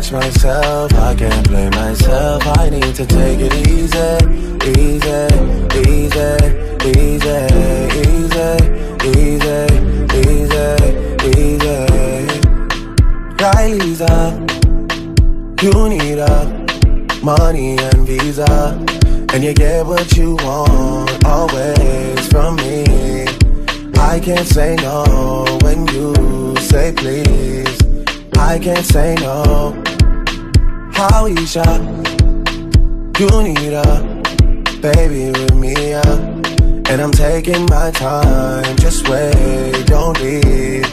catch myself. I can't blame myself. I need to take it easy, easy, easy, easy, easy, easy, easy, easy. Riley's up. You need a money and visa, and you get what you want always from me. I can't say no when you say please. I can't say no. How Isha, you need a baby with me, yeah. And I'm taking my time, just wait, don't leave.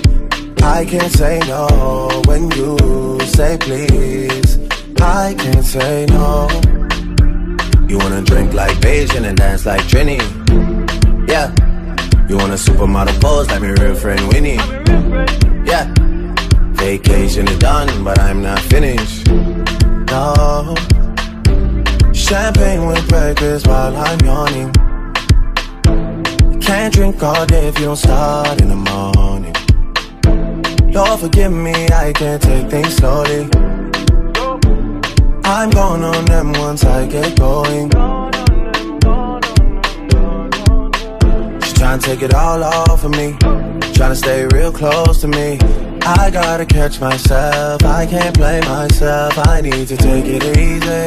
I can't say no when you say please. I can't say no. You wanna drink like Bajan and dance like Trini? Yeah. You want a supermodel pose like my real friend Winnie? Yeah. Vacation is done, but I'm not finished. No. Champagne with breakfast while I'm yawning. Can't drink all day if you don't start in the morning. Lord, forgive me, I can't take things slowly. I'm going on them once I get going. She's trying to take it all off of me. Trying to stay real close to me. I gotta catch myself. I can't blame myself. I need to take it easy,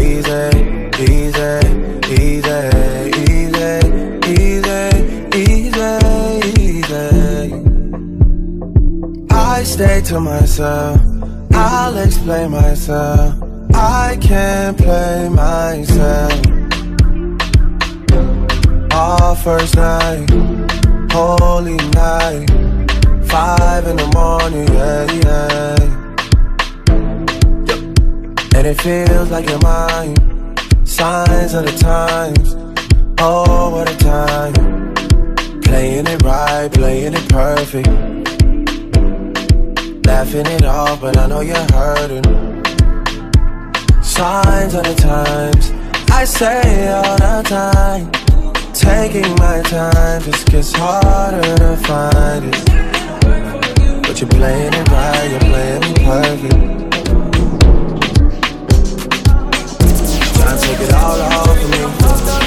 easy, easy, easy, easy, easy, easy. I stay to myself. I'll explain myself. I can't play myself. Our first night, holy night, five in the morning, yeah, yeah. And it feels like you're mine. Signs of the times, oh, what a time. Playing it right, playing it perfect. Laughing it off, but I know you're hurting signs of the times I say all the time Taking my time just gets harder to find it playing it right, you're playing me perfect. Trying to take it all off of me.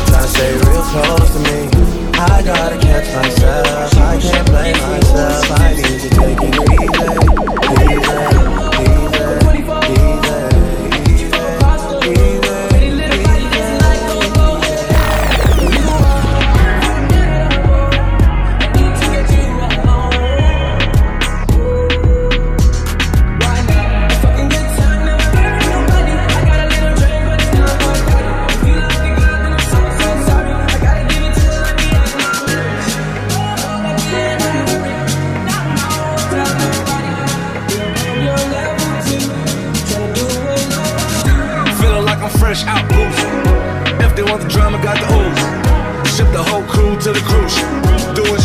Trying to stay real close to me. I gotta catch myself. I can't blame myself. I need to take it easy, easy,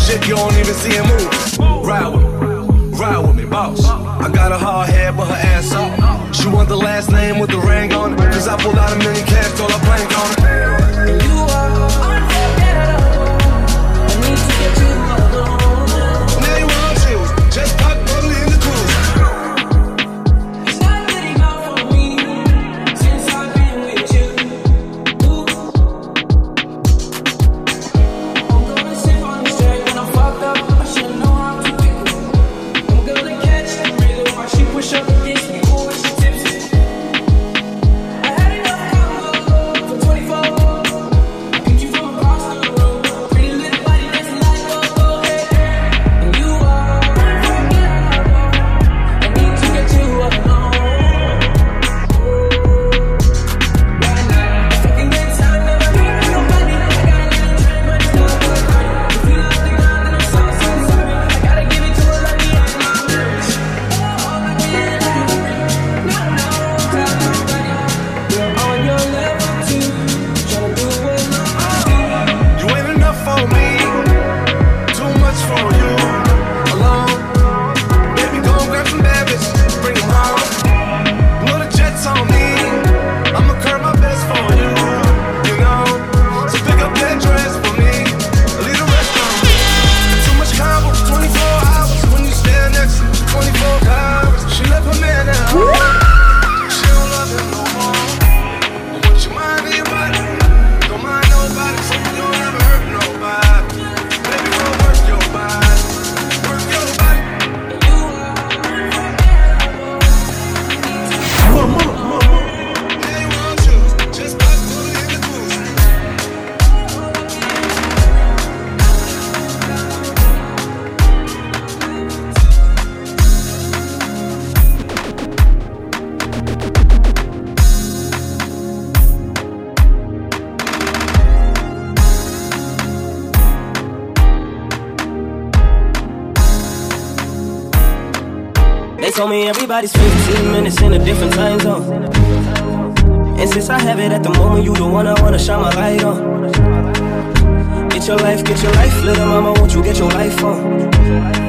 shit you don't even see him move. Ride with me, ride with me, boss. I got a hard head, but her ass off. She want the last name with the ring on it. Cause I pulled out a million cash, told her plank on it. Told me everybody's 15 minutes in a different time zone. And since I have it at the moment, you the one I wanna shine my light on. Get your life, get your life, little mama, won't you get your life on?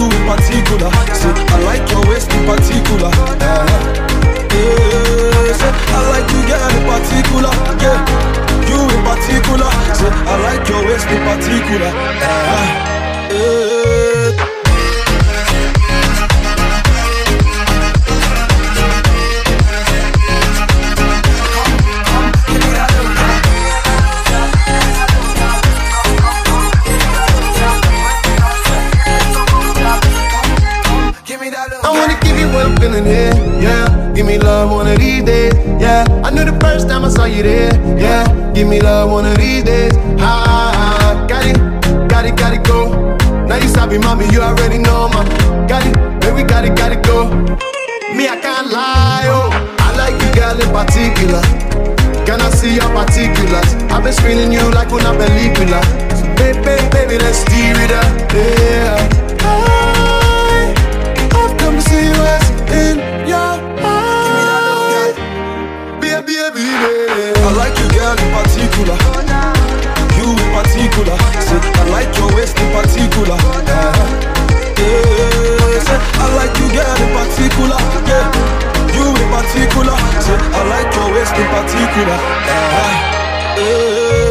You in particular. Say, I like your waist in particular. Uh-huh. I like you, girl, in particular. Yeah, you in particular. Say, I like your waist in particular. Uh, yeah. Feeling yeah. Give me love one of these days, yeah. I knew the first time I saw you there, yeah. Give me love one of these days, ha. Got it, got it, got it, go. Now you sabi, mommy, you already know, ma. Got it, baby, got it, got it, go. Me, I can't lie, oh. I like you, girl, in particular. Can I see your particulars? I've been screening you like una película. So, baby, baby, let's steer it up, yeah. Girl, in particular. You in particular. Say, I like your waist in particular. Yeah, say, I like you, girl, in particular. Yeah, you in particular. Say, I like your waist in particular. Uh-huh. Yeah.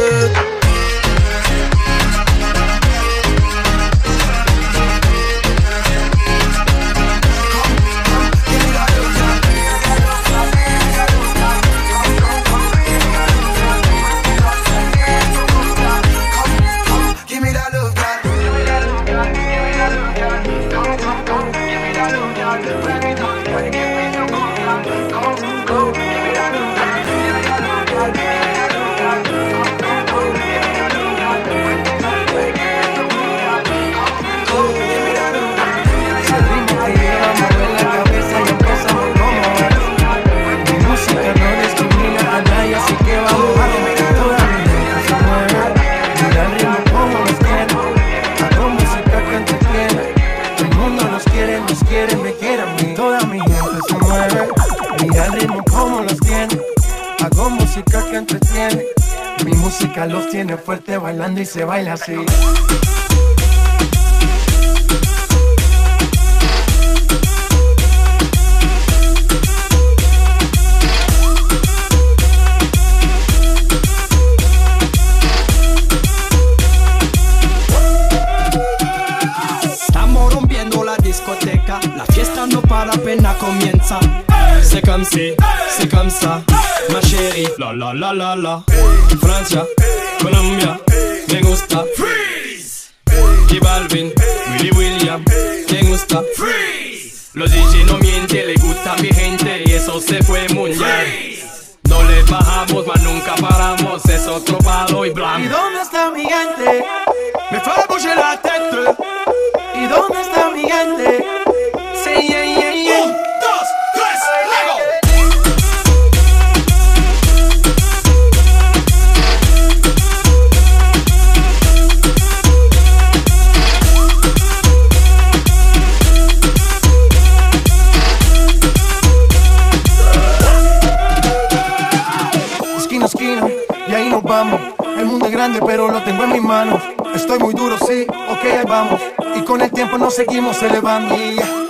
Pero lo tengo en mis manos. Estoy muy duro, sí, ok, ahí vamos. Y con el tiempo nos seguimos elevando.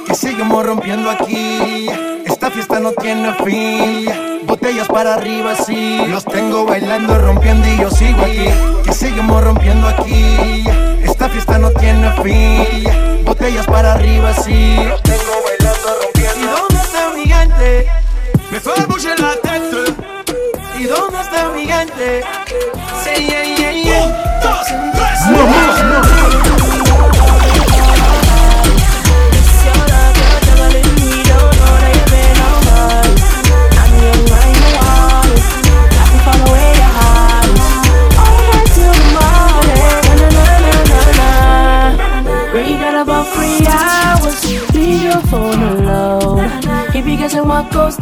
Que seguimos rompiendo aquí. Esta fiesta no tiene fin. Botellas para arriba, sí. Los tengo bailando, rompiendo y yo sigo aquí. Que seguimos rompiendo aquí. Esta fiesta no tiene fin. Botellas para arriba, sí. Los tengo bailando, rompiendo. ¿Y dónde está mi gente? Me fait bouger la. ¿Y dónde está mi gente? Sí, yeah,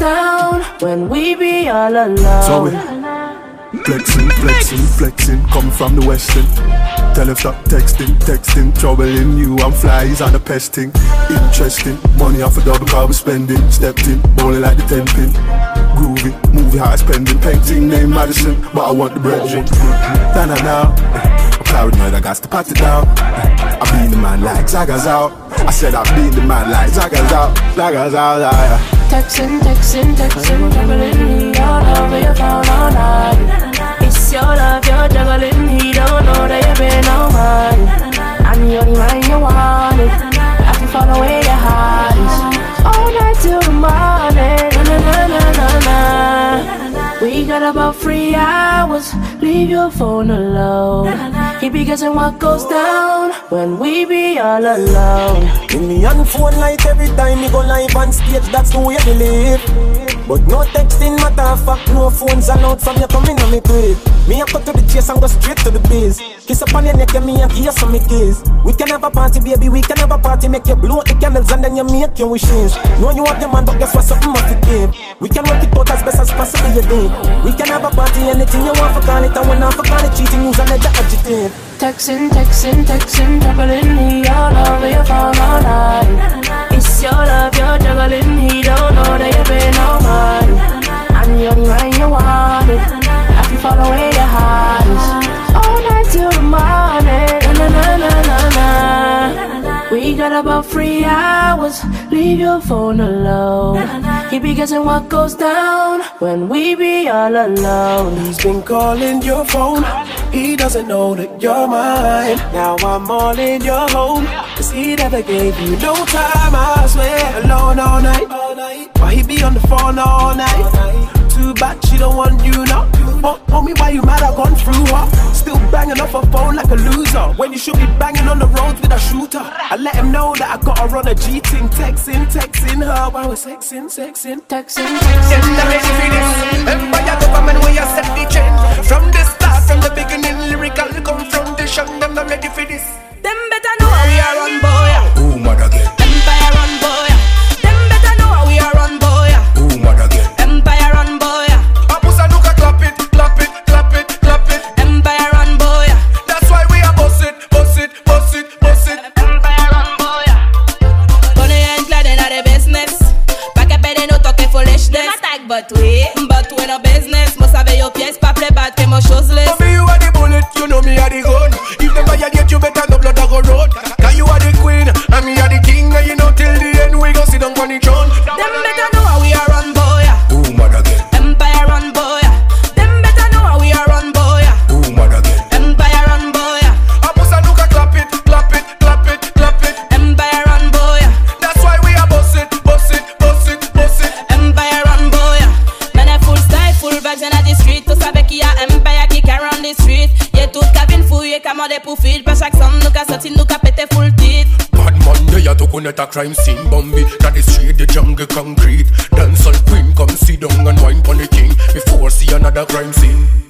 alone. So we be all alone. Sorry. flexing, flexing, flexing, coming from the western. Tell him stop texting, texting, troubling you. I'm flies on the pesting. Interesting, money off a double car we spending. Stepped in, bowling like the ten pin. Groovy, movie high spending. Painting name Madison, but I want the bread. Na na na. Paranoid, I got to pat it down. I beat the man like Zaga's out. I said I beat the man like Zaga's out. Zaga's out, yeah. Texting, texting, texting, juggling He all over your phone all night It's your love you're juggling He don't know that you've been on mine I'm the only man you wanted I can follow where your heart is All night till the morning Na na na na na na We got about three hours. Leave your phone alone. He be guessing what goes down When we be all alone. In me on phone light every time me go live on stage, that's the way I believe. But no texting matter fuck, no phones allowed from you coming on me crib. Me a cut to the chase and go straight to the biz. Kiss up on your neck and me and kiss on me kiss. We can have a party, baby, we can have a party, make you blow the candles and then you make your wishes. Know you have your man, but guess what, something must give. We can work it out as best as possible, you do. We can have a party, anything you want for call it, and when I for call it, cheating, use another adjective. Texting, texting, texting, juggling He all over your phone all night Your love you're juggling. He don't know that you've been on mine. I'm the only man you wanted I can follow where your heart is got about three hours Leave your phone alone He be guessing what goes down When we be all alone He's been calling your phone. He doesn't know that you're mine. Now I'm all in your home. Cause he never gave you no time, I swear. Alone all night. Why he be on the phone all night? Bad she don't want you now. Oh, tell me why you mad I gone through her. Still banging off a phone like a loser. When you should be banging on the roads with a shooter. I let him know that I got her on a G ting, texting, texting her while we're sexing, sexing, Texting, texting, not ready for this. Empire government where you set the trend. From the start, from the beginning, lyrical confrontation. Them not ready for this. Them better know we are run, boy. But we, but we no business. Must have your pièce, pas play bad, que mon chose list. Mommy, you are the bullet, you know me are the connect a crime scene. Bambi, that is straight the jungle concrete. Dancehall queen, come sit down and wine pon the king. Before see another crime scene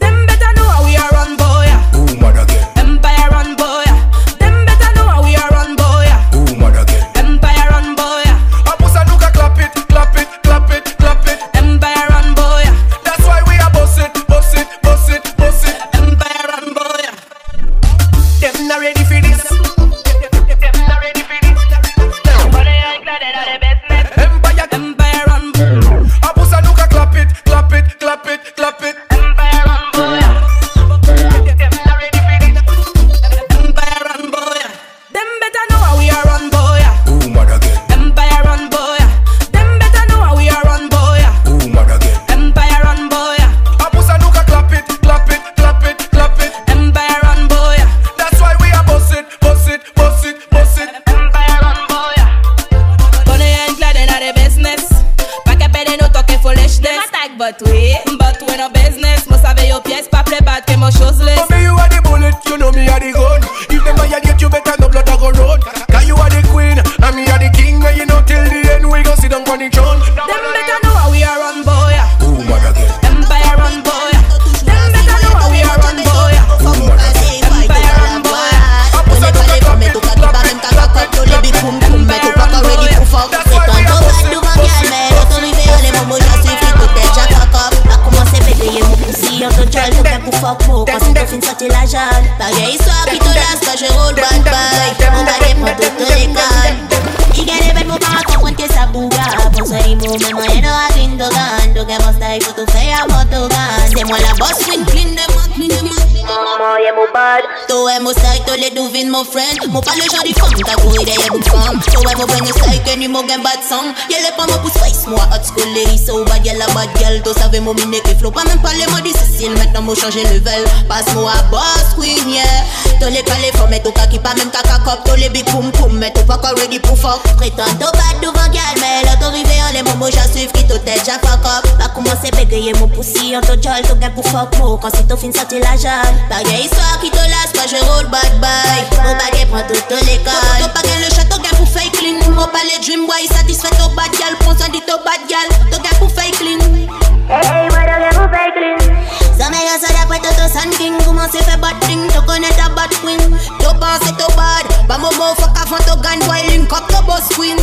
elle m'a style, faut tout faire à moto gun. C'est moi la boss, clean, clean y'a mon bad. Toi, mon style, toi, les devines, mon friend. Mon pas le genre du femme, t'as couru derrière beaucoup de femmes. Toi, mon ben, style, que ni mon gain bad song. Y'a les pas mon pouce face, moi, hot school, les so bad, y'a la bad girl. Toi, savais mon mine qui flow. Pas même pas les mots difficiles, maintenant, moi, changer level. Passe-moi à boss, queen, yeah. Toi, les calés, faut mettre au kaki, pas même caca cop. Toi, les big boom, boom, mais toi, pas encore ready pour fuck. Prétends, toi, bad devant gal, mais l'autorité, on les momos, j'en suivre qui tout tête, j'en fuck up. Pas commencer bégayer mon poussi, on te jol, tout gain pour fuck mo. Quand c'est tout fin, sorti la jalle. Pas gay, histoire qui te lasse, pas je roule bad bye. Mon baguette prend toute l'école. Toi, pas gain le château, gain pour fake clean. Moi, pas les dream boy, satisfait au bad gal. Prends ça, dit au bad gal. Toi, gain pour fake clean. Hey, moi, toi, gain pour fake clean. Ça m'a ça d'après tout au Sun King Comment c'est fait bad thing, tu connais ta bad queen Tu penses c'est tout bad, bah mon mot fuck avant ton gun boy link up to boss queen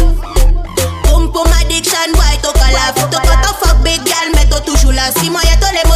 Boom boom addiction boy, tu calaf Tu pas ton fuck big girl, mais tu toujours là Si moi y'a tous les mots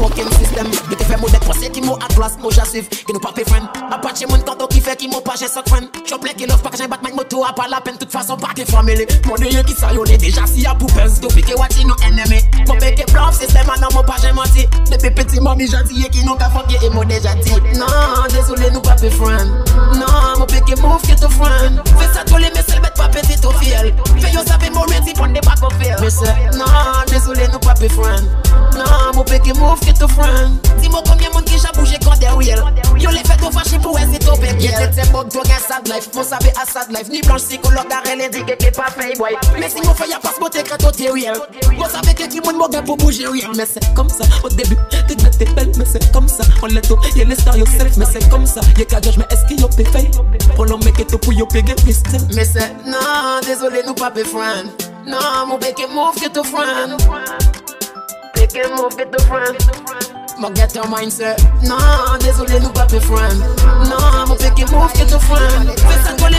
fucking system. Nou te fe mou det pase ki mou atlas mou jasiv Ki nou pa pe fren Apache moun kanto ki fe ki mou pa jesok fren Chople ki love pa kajen batman moto a pa la pen Tout fason pa ke famele Moun ye ki sayone deja si a poupez Do peke wati nou eneme Mou peke bluff system anan mou pa jen manti Depi peti mami janti ye ki nou ka fokye e mou deja ti Nan, desoule nou pa pe fren Nan, mou peke move ki tou fren Fe sa tole mesel bet pa peti tou fiel Fe yo sape mou renti pon de bako fiel Mese, nan, desoule nou pa pe fren friends. Non, mon pied qui move, qui te friend. Dis moi combien monde qui j'ai bougé quand des real. Yo les fait au fâché pour essayer ton bec. Y'a tête c'est bug, toi gain sad life. Faut savoir à sad life. Ni blanche psychologue d'arrêt les digues qui pas fait boy. Mais si mon fait y'a pas ce beauté que toi t'es real. Vous savez que qui monde mon gars pour bouger real. Mais c'est comme ça au début. T'es t'es belle, mais c'est comme ça. On l'est tout, y'a les stars yourself, mais c'est comme ça. Y'a qu'à judge, mais est-ce qu'il y a pay fait? Pour l'homme mec et tout pour y'a payé pistol. Mais c'est, non, désolé, nous pas mes friends. Non, mon bec est move, est move, get to friend. Mon get your mindset. Non, désolé, nous pas mes friends. Non, mon bec est move, get to friend. Fais ça coller,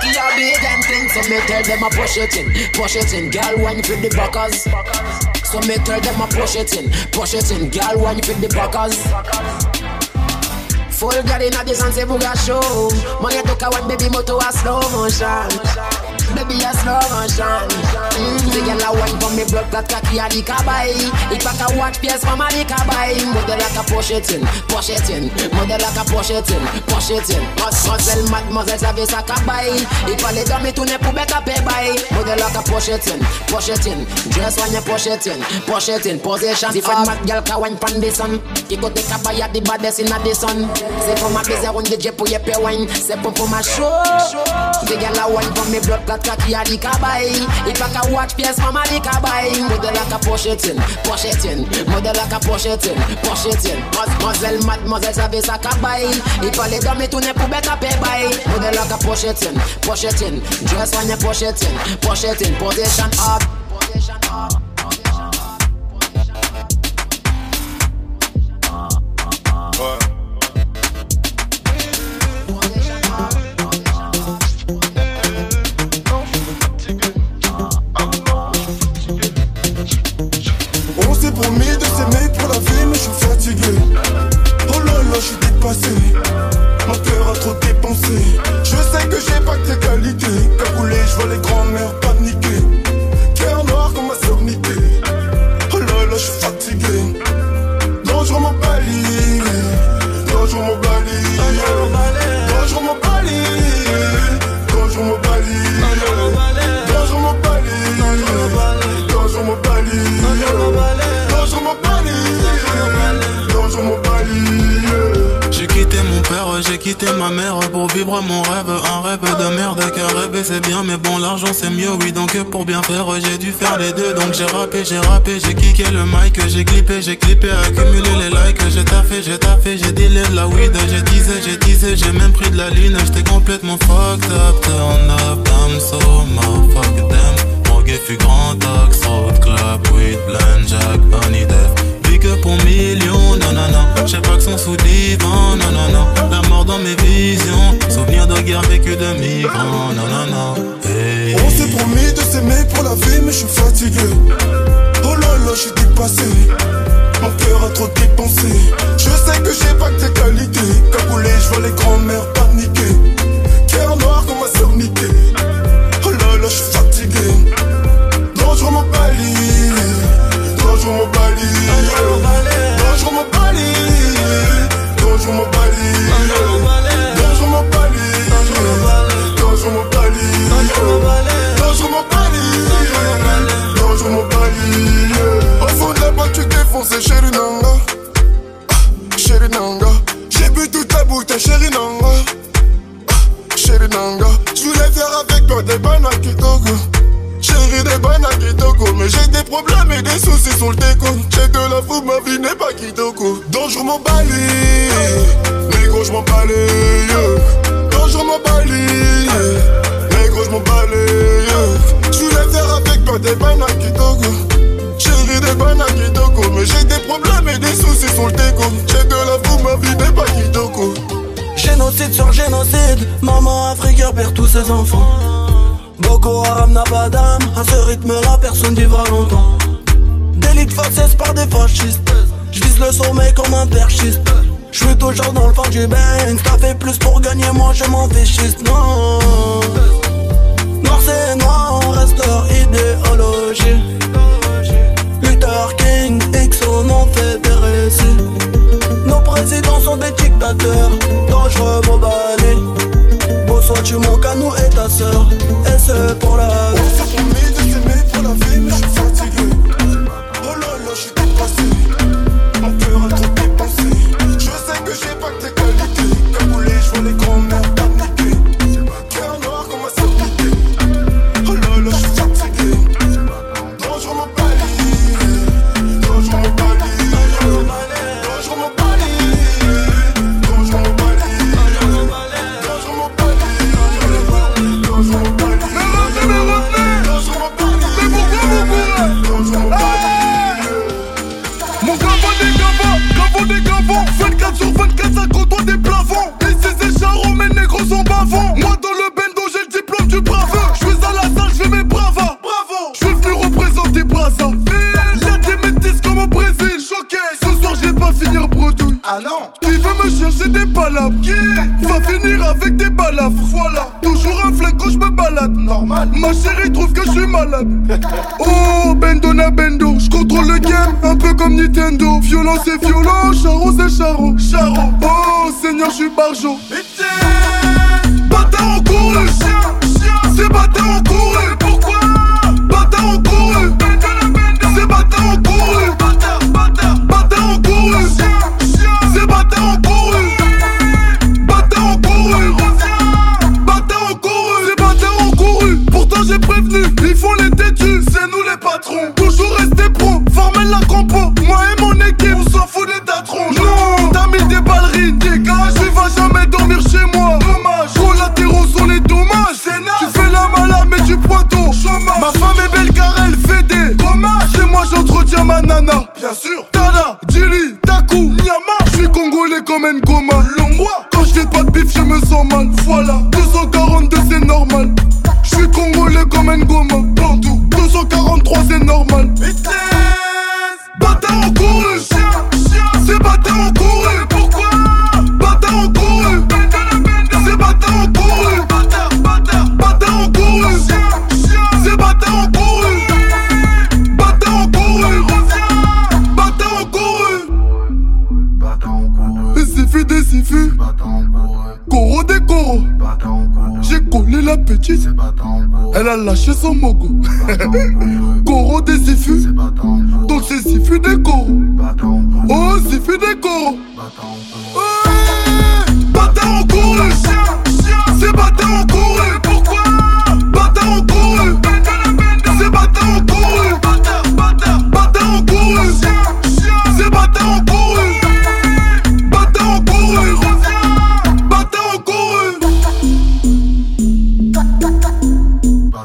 Cocky a big and ten, so me tell them I push it in, push it in. Gal wine for the backers. So me tell them I push it in, push it in. Gal wine for the backers. Full girl inna the sun say booga show. Money took a one baby moto a slow motion. Baby a slow motion. Mm, The girl a wine for me blood clot cocky a the kabay It back a watch PS from a the kabay Model like a push it in, push it in Model like a push it in, push it in Mademoiselle, mademoiselle savait sa kabay Il fallait dormir tourner pour bête à pay by. Model like a push it in, push it in Dress when you push it in, push it in Position Different mad girl ka wine pan the sun. Go take kabay at the baddest inna the sun C'est pour ma baiser on DJ pour y pay wine C'est pour pour ma show. The girl a wine for me blood clot cocky a the kabay It back a watch PS from a the kabay Model like a push it in, push it in Model like a push it in, push it in Mademoiselle, mademoiselle savait sa kabay Il fallait dormir tourner pour bête à pay by Model like a push it in, push it in Dress when you push it in, push it in Position up Position up la j'étais complètement fucked up. Je suis toujours dans le fond du bain. T'as fait plus pour gagner moi je m'en fichiste Non. Noir c'est noir on reste leur idéologie. Luther King X on en fait des récits Nos présidents sont des dictateurs. Dangereux, mon balai Bonsoir tu manques à nous et ta sœur. Et c'est pour la finir bredouille. Ah non Il veut me chercher des palabres. Qui va finir avec des balafres. Voilà, toujours un flingue quand je me balade. Normal. Ma chérie trouve que je suis malade. Oh, Bendona Bendo, je contrôle le game, un peu comme Nintendo. Violence et violent, charo c'est charo. Charo, oh, Seigneur, je suis barjo. Bâtard en cours le chien, chien. C'est bâtard en cours le bien sûr. Tana, Djili, Taku, Nyama. Je suis congolais comme Ngoma. Longwa, quand je fais pas de bif, je me sens mal. Voilà, 242 c'est normal. Je suis congolais comme Ngoma. sou mugo.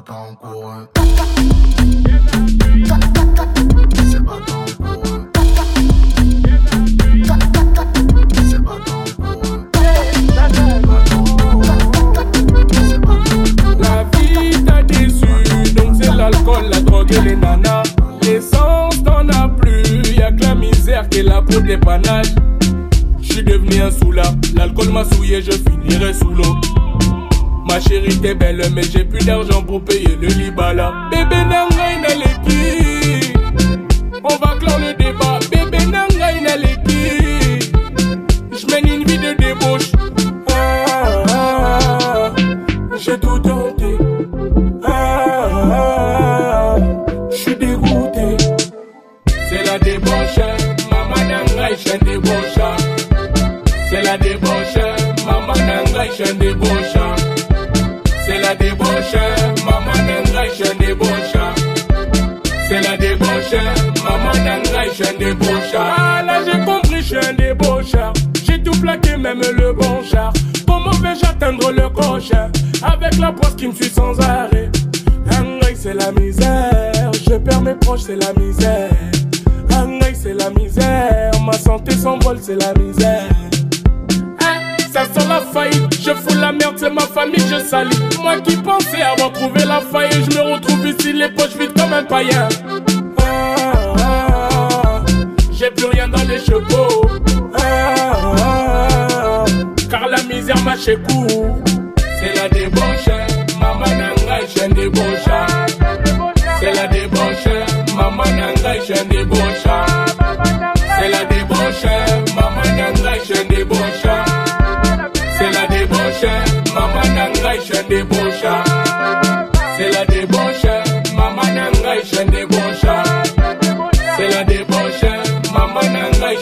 La vie t'a déçu, donc c'est l'alcool, la drogue et les nanas. L'essence t'en as plus, y'a que la misère qui est là pour dépannage. J'suis devenu un soula, l'alcool m'a souillé, je finirai sous l'eau. Ma chérie t'es belle, mais j'ai plus d'argent pour payer le libala. Bébé na leki, on va clore le débat. Débauche. Ah là j'ai compris, je suis un débaucheur. J'ai tout plaqué, même le bon char. Comment vais-je atteindre le crochet Avec la poisse qui me suit sans arrêt. Nangai, c'est la misère. Je perds mes proches, c'est la misère. Nangai, c'est la misère. Ma santé s'envole, c'est la misère. Hein, ça sent la faillite, je fous la merde, c'est ma famille, je salis. Moi qui pensais avoir trouvé la faillite, je me retrouve ici, les poches vides comme un païen. J'ai plus rien dans les chevaux. Ah, car la misère m'a chez. C'est la débauche, maman nangai, je débauche. C'est la débauche, maman nangai, je débauche. C'est la débauche, maman nangai, je débauche. C'est la débauche, maman nangai, je débauche. C'est la débauche,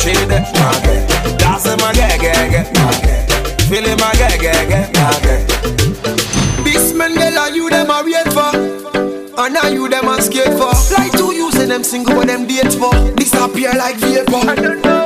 pas l'approcher de Laisse ma gueule, File ma gueule, This man, girl, are you them a wait for? And are you them a skate for? Like two you say them single but them date for. Disappear like vapor. I don't know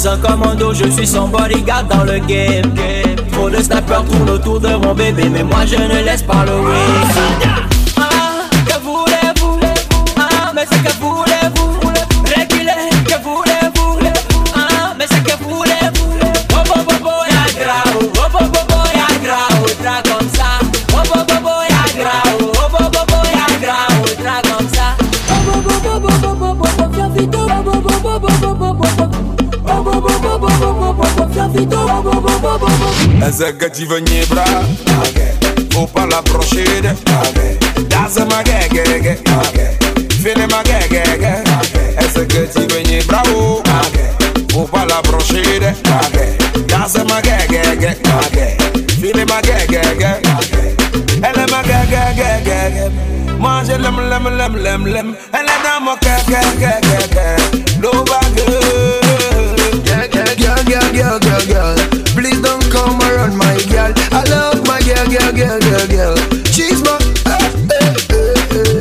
suis un commando, je suis son bodyguard dans le game. Trop de snappers tournent autour de mon bébé Mais moi je ne laisse pas le win Ezeket dzivonyi bra Opala broshéde Daze ma gegege Fene ma gegege Ezeket dzivonyi bra o Opala broshéde Daze ma gegege Fene ma gegege Elle ma gegege Mange lem lem lem lem. Lem Elle ke ke ke ke L'eau va gueule Girl, girl, girl, girl, girl, girl Around my girl. I love my girl, girl, girl, girl, girl. She's my. eh, eh,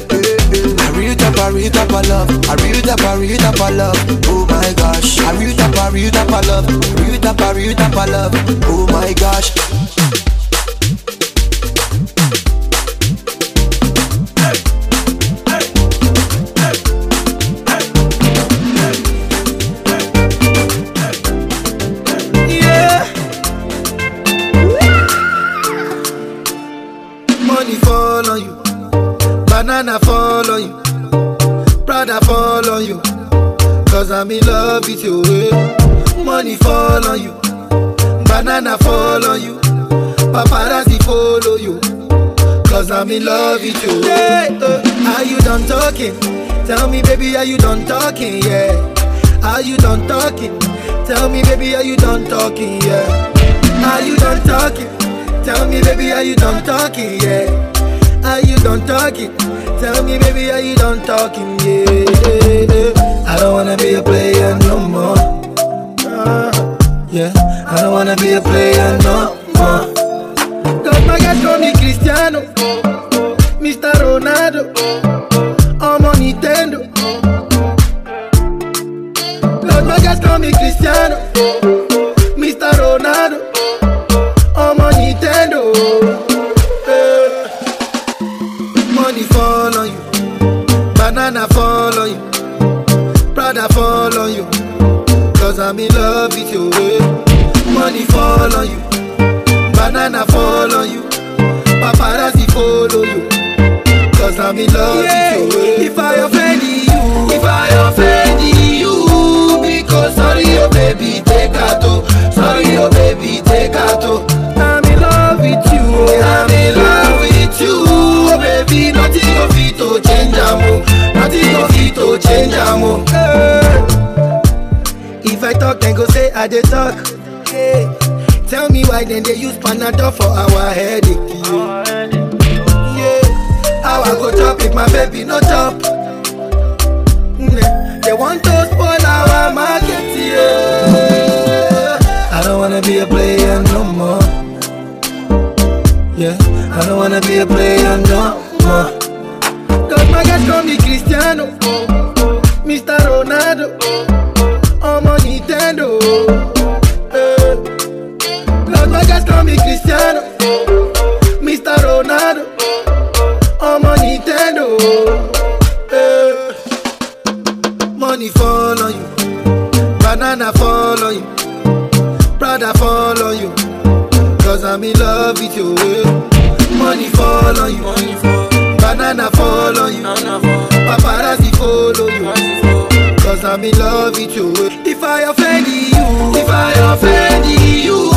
eh. I real top, I love. I real top, I real top, I love. Oh my gosh. I real top, I real top, I love. Real top, I real top, I love. Oh my gosh. I'm in love with you. Yeah, uh, are you done talking? Tell me, baby, are you done talking? Yeah. Are you done talking? Tell me, baby, are you done talking? Yeah. Are you done talking? Tell me, baby, are you done talking? Yeah. Are you done talking? Tell me, baby, are you done talking? Yeah. I don't wanna be a player no more. Yeah. I don't wanna be a player no more. Cause my guys call me Cristiano, Mr. Ronaldo, I'm on Nintendo. My guys call me Cristiano, Mr. Ronaldo, I'm on Nintendo. Eh. Money fall on you, banana fall on you, Prada fall on you. Cause I'm in love with you. Money fall on you, In love with you. eh. If I offend you, if I offend you, because sorry, oh baby, take out. oh. Sorry, oh baby, take out. oh. I'm in love with you. oh. I'm in love with you. Oh baby, nothing of it to change amo. Nothing of it to change amo. Eh. If I talk, then go say I dey talk. Hey. Tell me why then they use Panadol for our headache. Yeah. How I go chop if my baby no chop? Mm, They want to spoil our market. Yeah. I don't wanna be a player no more. Yeah. I don't wanna be a player no more. Cause my guys call me Cristiano, Mr. Ronaldo. I'm on Nintendo. Eh. Cause my guys call me Cristiano, Eh. Money fall on you, banana fall on you, Prada fall on you. Cause I'm in love with you. eh. Money fall on you, banana fall on you, paparazzi follow you. Cause I'm in love with you. eh. If I offend you, if I offend you,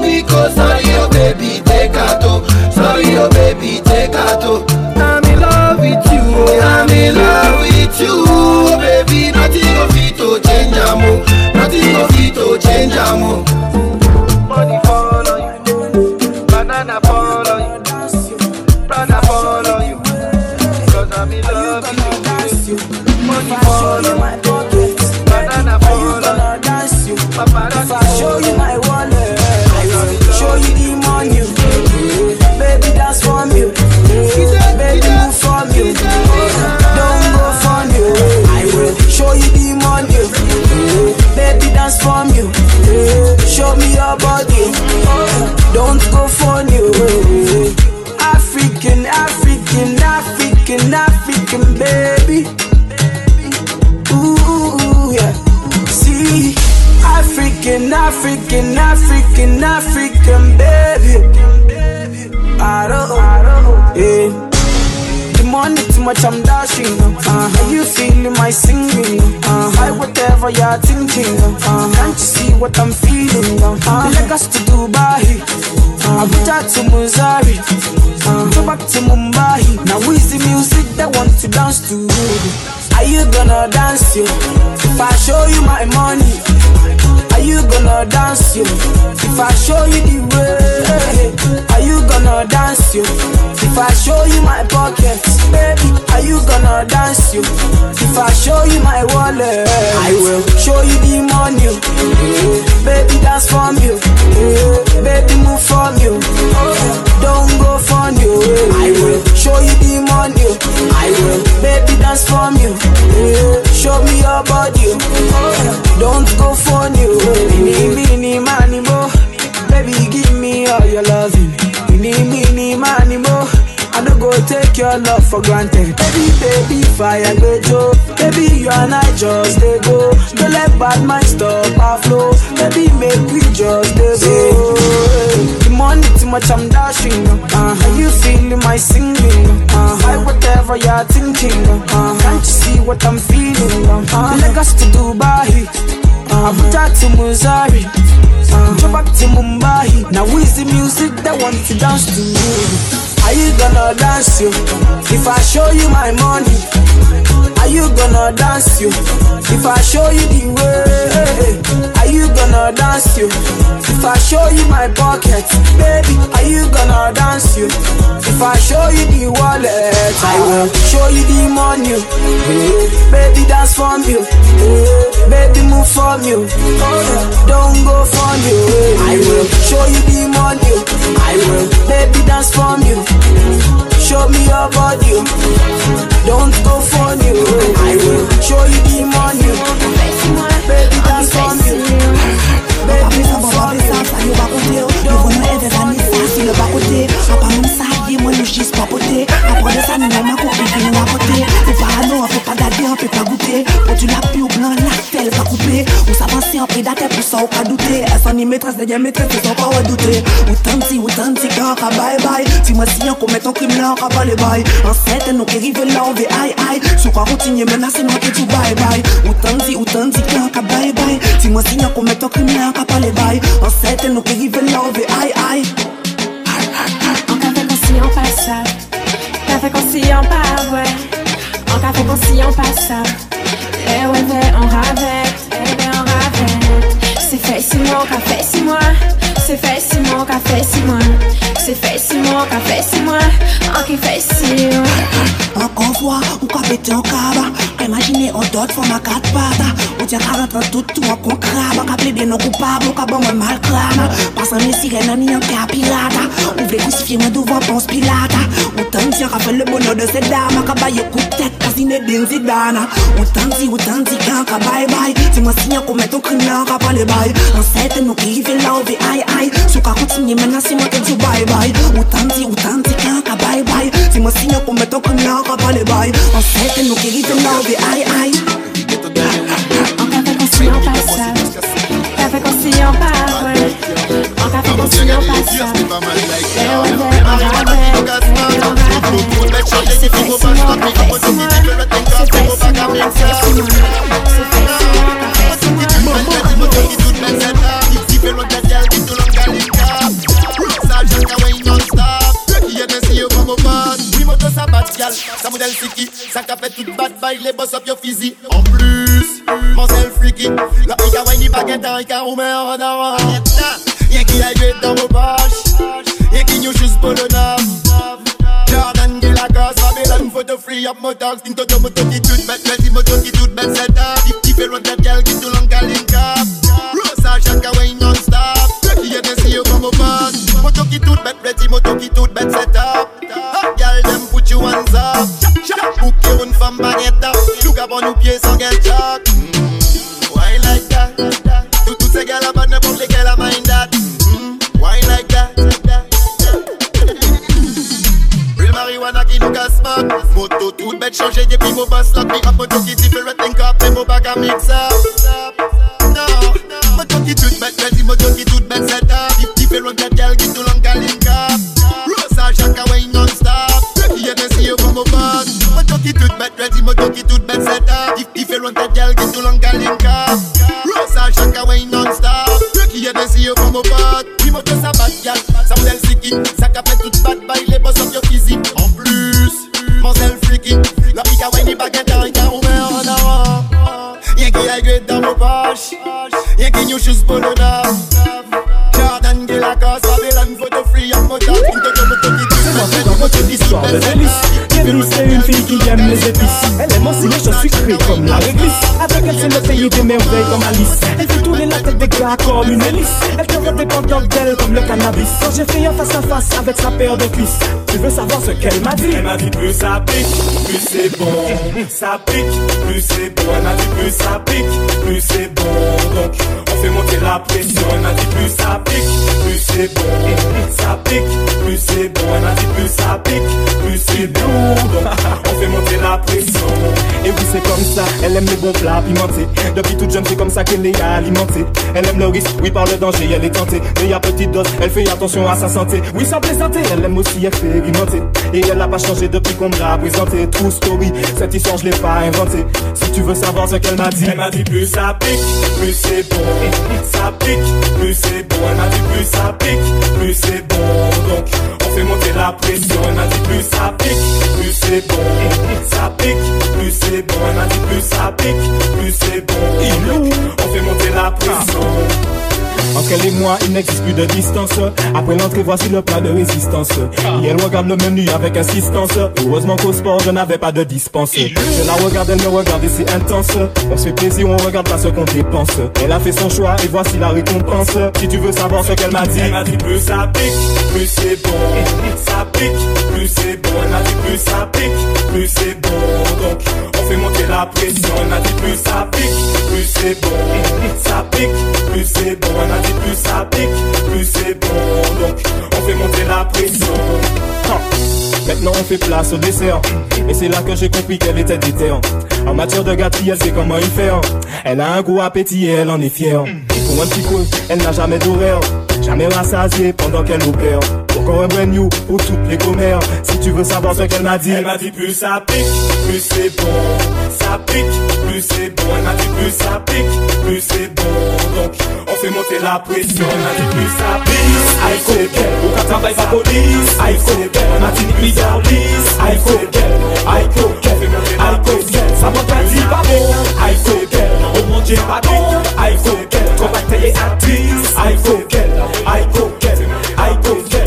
because sorry, oh baby, take out. Sorry, oh baby, take out. What I'm feeling? Uh, Lagos to Dubai, uh, Abuja to Missouri, uh, go back to Mumbai. Now is the music that want to dance to? Are you gonna dance you? If I show you my money, are you gonna dance you? If I show you the way, gonna dance you? If I show you my pockets, baby, are you gonna dance you? If I show you my wallet, I will show you the money. Eh, Baby, dance from you. Eh, Baby, move from you. Don't go from you. eh. I will show you the money. I will, baby, dance from you. Eh, Show me your body. Don't go from you. Mini, mini, money, mo. Baby, give me all your loving. Take your love for granted. Baby, baby, fire bejo. Baby, you and I just they go. Don't let bad mind stop our flow. Baby, make we just they go. The money too much, I'm dashing. Uh, are you feeling my singing? Uh, I whatever you're thinking. Uh, can't you see what I'm feeling? Uh, Lagos to Dubai. Abuja to Missouri. Uh, Drop back to Mumbai. Now is the music that wants to dance to you? Are you gonna dance you? If I show you my money, are you gonna dance you? If I show you the way, are you gonna dance you? If I show you my pocket, baby, are you gonna dance you? If I show you the wallet, I will show you the money. Eh, baby, dance from you. Eh, baby, move from you. Don't go from you. Eh, I will show you the money. I will, baby, dance from you. Show me your body. Don't go from you. I will show you the money. Baby, dance from you. Baby, move from you. Pa Apre sa nou men kou pi vin wapote Ou parano, an fe pa gade, an fe pa goute Pou tu la ou pa Ou sa panse an predate pou sa ou ka doute Esan ni metres, de gen metres, se son pa ou doute Ou tanti, ou tanti, kan ka bye. Bye Si mwen si an komet an krim la, an ka pale bay An sete nou ke rive la, on ve ay ay Sou kwa routinye menase, nou ke tou bye bye. Ou tanti, ou tanti, kan ka bye bye. Si mwen si an komet an krim la, an ka pale bay An sete nou ke rive la, on ve ay ay En café conscient pas ça Café conscient pas ouais. En café conscient pas ça Eh ouais ouais on ravette Eh ben on fè si mwen, ka fè si mwen Se fè si mwen, ka fè si mwen Se fè si mwen, ka fè si mwen An ki fè si mwen An konvwa, ou ka pète an kaba Ka imagine an dot fò ma kat pata Ou tè ka rentre toutou an kon kraba Ka plebe non koupab, ou ka ban mwen mal krama Pasan mè sirena ni an kapilata Ou vle kousifye mwen dovan pons pilata Ou tanti an ka fe le bonheur de se dama Ka baye kou tet kasine den zidana Ou tanti, ou tanti kan ka bye bye. Si mwen si an komet an krim la an ka pale bay An sete nou ki rive la ou ve ay ay Sou ka kontinye mena si mwen ke djou bye bye. Ou tanti, ou tanti kan ka bye bye. Si mwen si an komet an krim la an ka pale bay An sete nou ki rive la ou ve ay ay En café conscient pas ça Café conscient pas ouais En café conscient pas ça Eh ouais ouais on ravette Eh on ravette C'est fait si mon café si moi C'est fait si mon café si si moi Sa modèle siki, sa ka fait toute bad bye, les boss up your physique. En plus, mon freaky La pika wine baguette, un car ou en avant Y'a qui a eu dans vos poches Y'a qui nous juste pour le neuf Jordan, Gay Lacoste, Babylon, photo free up motox Ting toto moto qui toute bête, Melty moto qui toute bête on pieds sans get that? Tout toutes ces gars là-bas, n'importe lesquels à mind that Mm, Why like that? Real marijuana qui nous casse pas. Moto toute bête changée depuis mon boss lock qui different think up Et mon à qui tout long qu'à link up Rosa Jacka Wayne non-stop Yeah they see you from a boss Oui moto ça bat gal Ça modèle sticky Ça cap fait toute bad bye Les boss of your physique En plus Mon sel freaky La pika wine baguette Un car ouvert en avant Y'a qui a gueule dans nos poches Y'a qui new shoes pour le neuf Jordan, Gay Lacoste, Babylon, photo free, up moto Into the moto qui tout raconter l'histoire de Délice. Délice, c'est une fille qui aime les épices. Elle aime aussi les choses sucrées comme la réglisse. Avec elle, c'est le pays des merveilles comme Alice. Elle fait tourner la tête des gars comme une hélice. Elle te rend dépendante d'elle comme le cannabis. Quand j'ai fait un face à face avec sa paire de cuisses, tu veux savoir ce qu'elle m'a dit? Elle m'a dit plus ça pique, plus c'est bon. Ça pique, plus c'est bon. Elle m'a dit plus ça pique, plus c'est bon. Donc on fait monter la pression. Elle m'a dit plus ça pique, plus c'est bon. Ça pique, plus c'est bon. Elle m'a dit plus ça pique, plus c'est bon. Donc on fait monter la pression. Et oui, c'est comme ça, elle aime les bons plats pimentés. Depuis toute jeune, c'est comme ça qu'elle est alimentée. Elle aime le risque, oui, par le danger, elle est tentée. Mais à petite dose, elle fait attention à sa santé. Oui, sans plaisanter, elle aime aussi expérimenter. Et elle n'a pas changé depuis qu'on me l'a présenté. True cette histoire, je l'ai pas inventée. Si tu veux savoir ce qu'elle m'a dit, Elle m'a dit plus ça pique, plus c'est bon. Ça pique, plus c'est bon. Elle m'a dit plus ça pique, plus c'est bon. Donc on fait monter la pression. Elle m'a dit plus ça pique, plus c'est bon. Ça pique, plus c'est bon. Elle m'a dit plus ça pique, plus c'est bon. Donc on fait monter la pression. Entre elle et moi, il n'existe plus de distance. Après l'entrée, voici le plat de résistance. Et elle regarde le menu avec insistance. Heureusement qu'au sport, je n'avais pas de dispense. Je la regarde, elle me regarde et c'est intense. On se fait plaisir, on regarde pas ce qu'on dépense. Elle a fait son choix et voici la récompense. Si tu veux savoir ce qu'elle m'a dit, Elle m'a dit plus ça pique, plus c'est bon. Ça pique, plus c'est bon. Elle m'a dit plus ça pique, plus c'est bon. Donc on fait monter la pression. Elle m'a dit plus ça pique, plus c'est bon. Ça pique, plus c'est bon. Elle m'a dit plus ça pique, plus c'est bon. Donc on fait monter la pression. Maintenant on fait place au dessert Et c'est là que j'ai compris qu'elle était déterre En matière de gâterie elle sait comment y faire Elle a un goût appétit et elle en est fière Pour un petit coup elle n'a jamais d'horaire Jamais rassasiée pendant qu'elle opère Encore un brand new pour toutes les commères Si tu veux savoir ce qu'elle m'a dit Elle m'a dit plus ça pique, plus c'est bon. Ça pique, plus c'est bon. Elle m'a dit plus ça pique, plus c'est bon. Donc on fait monter la pression. Elle m'a dit plus ça pique, I faut qu'elle Au cas travail pas police I faut qu'elle Martinique mis dans liste I faut qu'elle I faut qu'elle I faut qu'elle Ça m'a pas dit pas bon I faut qu'elle Oh mon dieu pardon I faut qu'elle Combactée et actrice I faut qu'elle I faut qu'elle I faut qu'elle Ilou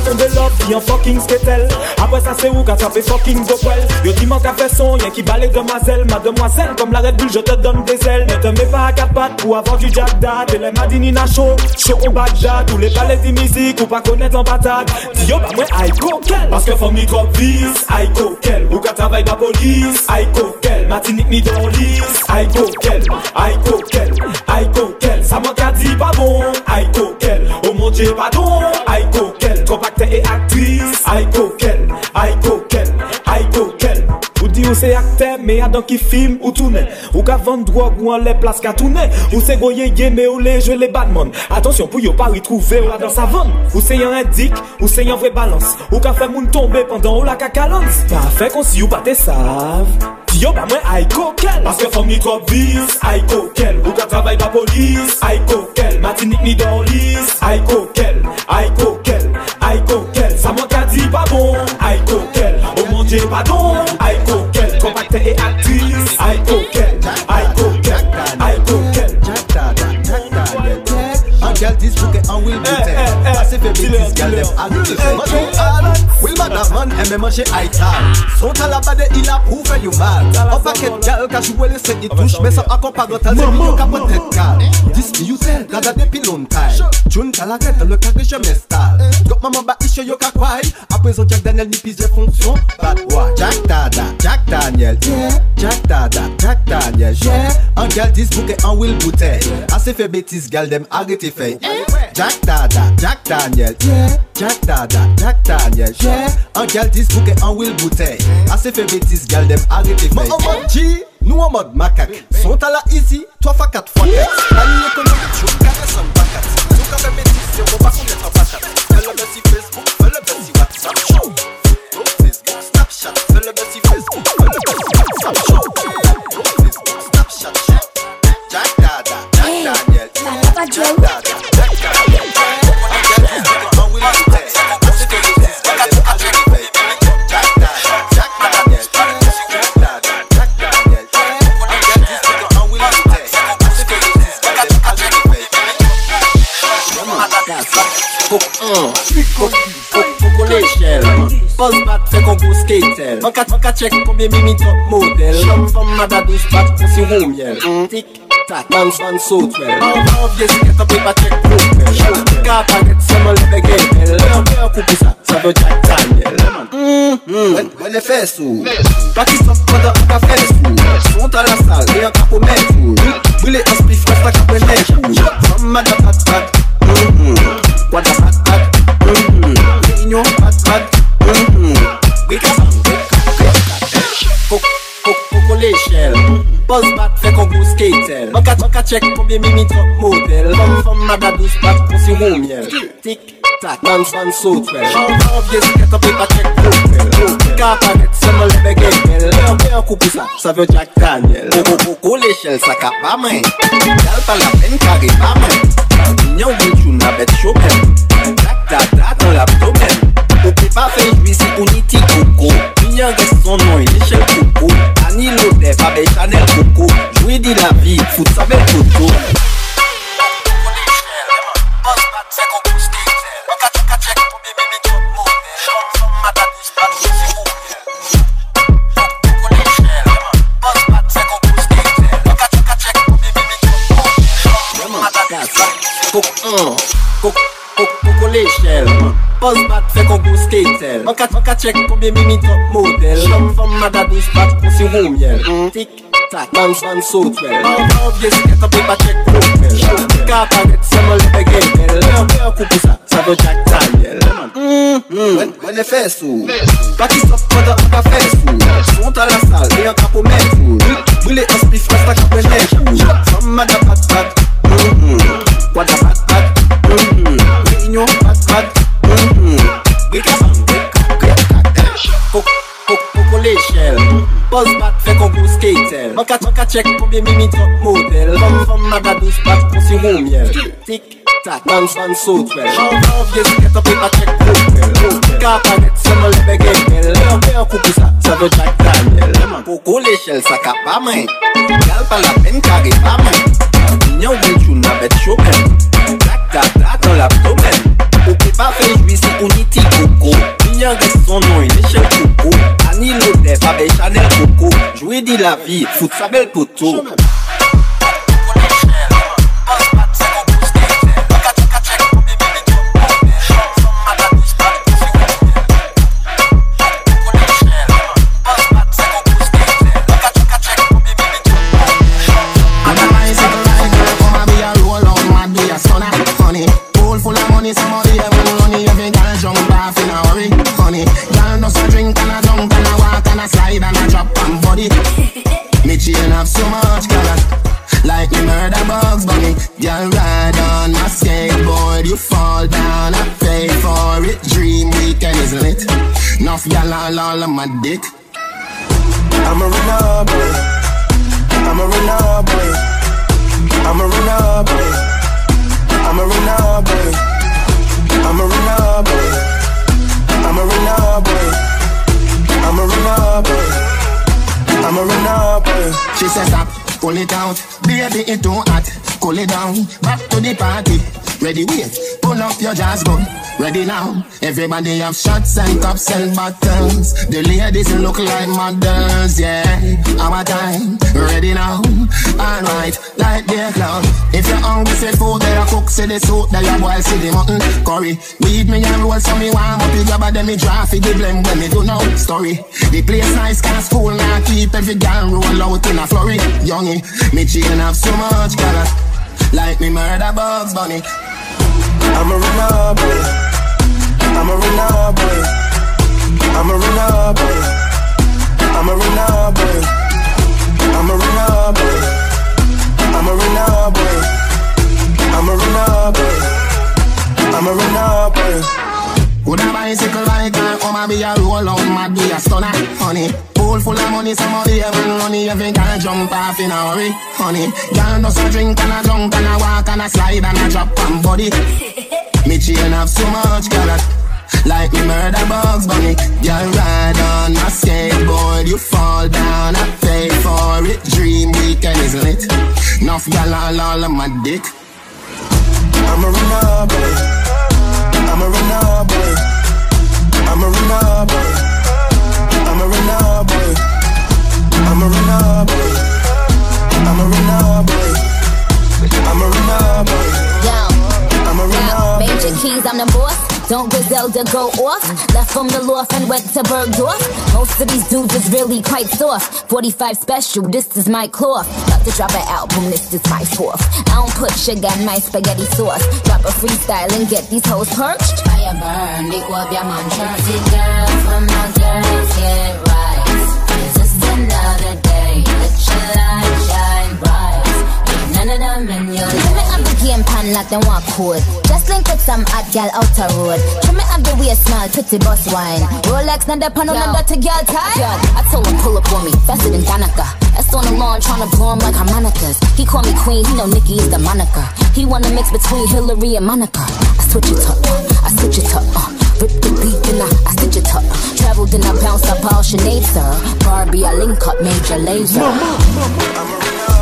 Ou quand tombe love en fucking sketel. Après ça c'est où ça fait fucking gopel Yo dis manque à faire son Y'a qui balai demoiselle Mademoiselle Comme la Red Bull je te donne des ailes. Ne te mets pas à quatre pattes Pour avoir du Jack Dad Et les Madini Nacho Chaud au Bagdad. Tous les palais de musique Ou pas connaître en patate. Dis yo bah moi I coquel. Parce que faut me trop vise I coquel. Ou quand travaille la police I coquel. Martinique ni dans I coquel. I coquel I coquel. Ça manque à dire pas bon I coquel Bonje padon Ay kokel, kompakte e aktris Ay kokel, ay kokel, ay kokel Ou di ou se akte, me adan ki film ou toune Ou ka vande drog ou an le plas ka toune Ou se goye ye, me ou le jwe le badman Atensyon pou yo pa ritrouve ou adan sa vande Ou se yon indik, ou se yon vre balans Ou ka fe moun tombe pandan ou la kakalans Pa fe konsi ou pa te sav Ti yo ba mwen ay kokel Paske fom ni trop vis, ay kokel Ou ka travay pa polis, ay kokel Matinik ni don lis, ay kokel Ay kokel, ay kokel Sa mwen ka di pa bon, ay kokel O mwen di pa don, ay kokel Kompakte e aktris, ay kokel this book and will be ten Assez fait bêtise, girl them all to say Madou Will Madaman aime manger ital Son à la bade il a prouvé you mal Un paquet de girl ka joué les sept il touche Mais sans accompagnement tel c'est mignon ka peut-être cal This me you tell, gaga depuis longtemps June ta la tête, le cas que je m'installe Got maman ba ishe yo ka kwai Après son Jack Daniel ni pise fonction Bad boy. Jack Dada, Jack Daniel. Yeah, Jack Dada, Jack Daniel. Yeah, un girl this book eh, et un will bouteille eh. Assez fait bêtise, gal dem arrêtez eh. fait Jack Dada, Jack Daniel. Yeah, Jack Dada, Jack Daniel. Yeah, un girl this book et un will bouteille. Assez fait bêtise, gal dem fait. Moi en mode G, nous en mode macaque. Sont à la easy, 3 fois 4 fois 4 Panier économique, bacat quand même bêtise, c'est on va est en Fais le Facebook, fais le WhatsApp. Show. Facebook, Snapchat, fais le Facebook, Fè kon gwo skater Mwen ka chek pou mè mimi top model Jom fèm mada douj bat pou si hou miel. Tik tak, man san so twel An an vye sket apè pa chek profel Ka paget se mwen leve genel Lèr lèr kou pou sa, sa vè Jack Daniel Mwen e fè sou Pakistan spada an ka fè sou Mwen ta la sal, lèr ka pou mè sou Bwile an spif, rasta ka pwè lè sou Fèm mada pat Buzz back fè kon gous keitel Mwen ka, ka chek pou be mimi top model. Mwen fèm mada dous back pou si hou miel Tik tak, nan san sotel Chan van vye siket api pa chek kotel Ka panet se mwen lebe genel Mwen mwen an koupi sa, Jack Daniel. Mwen mwen kou le chel sa ka pa la pen kare pa men Mwen yon vye chou Tak ta ta tan Yo pe pa fe jwisi pou niti koko Minyan ges son nou yon chel koko Ani lode pa be chanel koko Jwi di la vi, fout sa be koko Maka, maka check combien Mimi top model. L'homme from Madagascar back pussy home yell mm. Tick tack, bounce on so twelve How obvious get a paper check profile Car target semal again Leur cœur coupe ça, ça veut Jack Daniel Mm. When, when they fast food Baki stop for the upper fast food Sont à la salle et un cap au mec food Brûler un spiff, reste à cap au l'échelle Boss bat fait qu'on go skater Man ka check combien mimi top model. Vam vam maga douce bat pour si roux miel Tic tac, man fan saute well J'en vends vieux skate up et pas check propel Ka pa net seman lebe gengel Leur pe un koukou sa, sa veut Jack Daniel. Poko l'échelle sa ka pa main. Gal pa la peine kare pa main. Nyon wè chou na bet choken Tak tak tak dans l'abdomen Ou pe pa rejouis si ou ni ti koukou Son nom, une échelle coco. Annie Lodef avec Chanel Coco. Jouer dit la vie, foutre sa belle poteau. Girl ride on my skateboard, you fall down, I pay for it. Dream weekend is lit. Enough y'all all, all on my dick. I'm a runner boy. I'm a runner boy. I'm a runner boy. I'm a runner boy. I'm a runner boy. I'm a runner boy. I'm a runner boy. I'm a runner boy. She says stop, pull it out, baby it too hot, cool it down, back to the party. Ready, wait, pull up your jazz gun. Ready now, everybody have shots and cups and bottles. The ladies look like models, yeah. Our time, ready now. Alright, like their cloud. If you're hungry, say food, they cook, say the soup, a boil, see the mutton, curry. Weed me and roll, so me warm up, you grab a me draft, the blend when me do no story. The place nice, cause school now keep every girl roll out in a flurry. Youngie, me chain have so much color. Like me murder bugs bunny. I'm a runner boy. I'm a runner boy. I'm a runner boy. I'm a runner boy. I'm a runner boy. I'm a runner boy. I'm a runner boy. I'm a runner boy. Would a bicycle like a come and be a roll out mad be a stunner, honey soul full of money, some somebody every money, every girl jump off in a hurry, honey. Girl does a drink and a drunk and a walk and a slide and a drop on body. me chain have so much carrot. Like me murder bugs bunny. Girl ride on a skateboard You fall down, I pay for it. Dream weekend is lit. Nuff gal all, all of my dick. I'm a runner boy. I'm a runner boy. I'm a runner boy. I'm a runner boy. I'm a runner boy. I'm a runner boy. I'm a runner boy. Yo. Major keys, I'm the boss. Don't Griselda go off? Left from the loft and went to Bergdorf. Most of these dudes is really quite soft. 45 special, this is my cloth. About to drop an album, this is my fourth. I don't put sugar in my spaghetti sauce. Drop a freestyle and get these hoes perched. Fire burn, equal your mom, girls from my girls, yeah another day. Let your light shine bright. None of them in your Trim me up the game pan like them walk code. Just link with some hot gal out the road. Trim me up the waist small, pretty bus wine. Rolex, not the pan on the dirty girl tie. Girl, I told him pull up on me, faster than Danica. That's on the lawn, tryna blow him like harmonicas. He call me queen, he know Nikki is the moniker. He wanna mix between Hillary and Monica. I switch it up, I switch it up, uh. Rip the beat and I, I stitch it up. Traveled and I bounce up all Sinead, sir. Barbie, I link up Major Lazer. Swabby,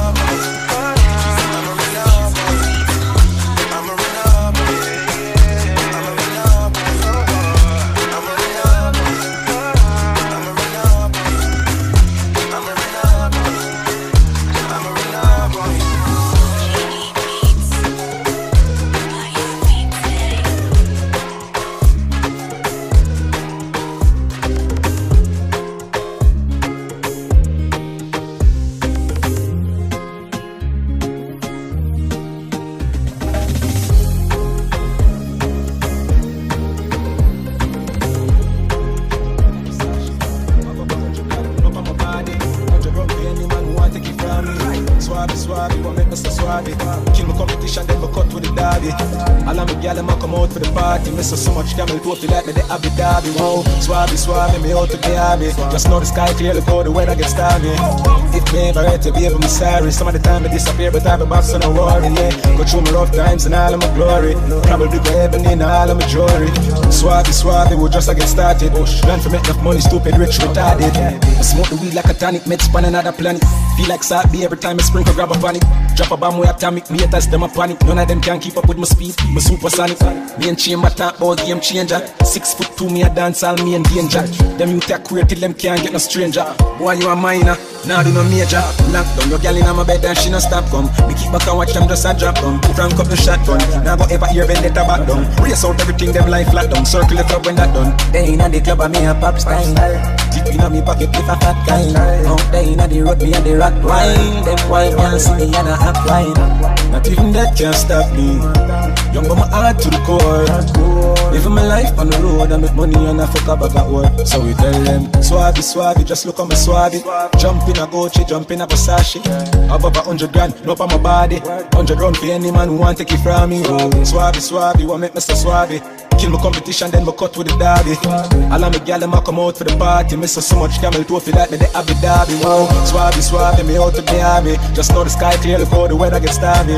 me out to. Just know the sky clear, look how the weather gets stormy. If me ever had to be able, me sorry. Some of the time I disappear, but I have a box, so no worry. Yeah, go through my rough times and all of my glory. Probably go heaven in all of my jewelry. Swabby, swabby, we just a get started. Learn to make enough money, stupid, rich, retarded. I smoke the weed like a tonic, med span another planet. Feel like Sabi every time I sprinkle, grab a panic. Drop a bomb with atomic, me them a panic. None of them can keep up with my speed, my supersonic. Me and chamber talk about game changer. Six foot two, me a dance all me in danger. Them you take queer till them can't get no stranger. Boy, you a minor, now do no major. Lock down your gal in my bed and she no stop come. Me keep back and watch them just a drop down. Frank up the shotgun, now go ever hear vendetta back down. Race out everything them life flat down. Circle the club when that done. They inna the club and me a pop style. Deep inna me pocket if a fat kind. Out there inna the road me a the rock wine. Them white can't see me and a hot wine. Not even that can stop me. Young but my heart to the core. Living my life on the road, I make money and I fuck up at work. So we tell them, swabby, swabby, just look on my swabby. Jump in a Gucci, jump in a Versace. Above a hundred grand, no on my body. Hundred round for any man who want take it from me. Oh, swabby, swabby, what make me so swabby? Kill my competition, then my cut with the derby. All of me gal, them a come out for the party. Miss her so much camel toe, feel like me the Abu Dhabi. Wow, swabby, swabby, me out to Miami. Just know the sky clear, how the weather gets stormy.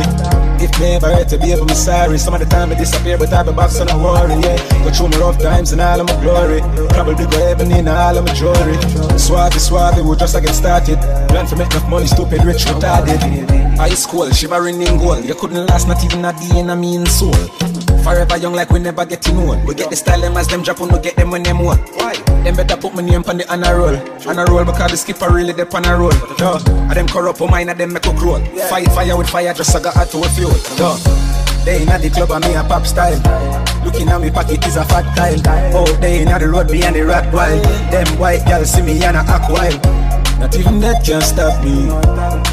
If me ever had to be able, me sorry. Some of the time I disappear, but I be back, so don't worry. Yeah, go through my rough times and all of my glory. Probably go heaven in all of my jewelry. Swabby, swabby, we just a get started. Plan to make enough money, stupid, rich, retarded. High school, shivering in gold. You couldn't last not even a day in a mean soul. Forever young like we never We get the style them as them drop on, we get them when them want. Why? Them better put my name on the honor roll. Honor roll because the skipper really dep on a roll. Duh. And them corrupt on mine and them make a roll. Fight fire with fire, just I got hot to a fuel. Duh. They inna the club and me a pop style. Looking at me pocket is a fat tile. Oh, they inna the road behind the rat wild. Them white girls see me and a act wild. Not even that can stop me.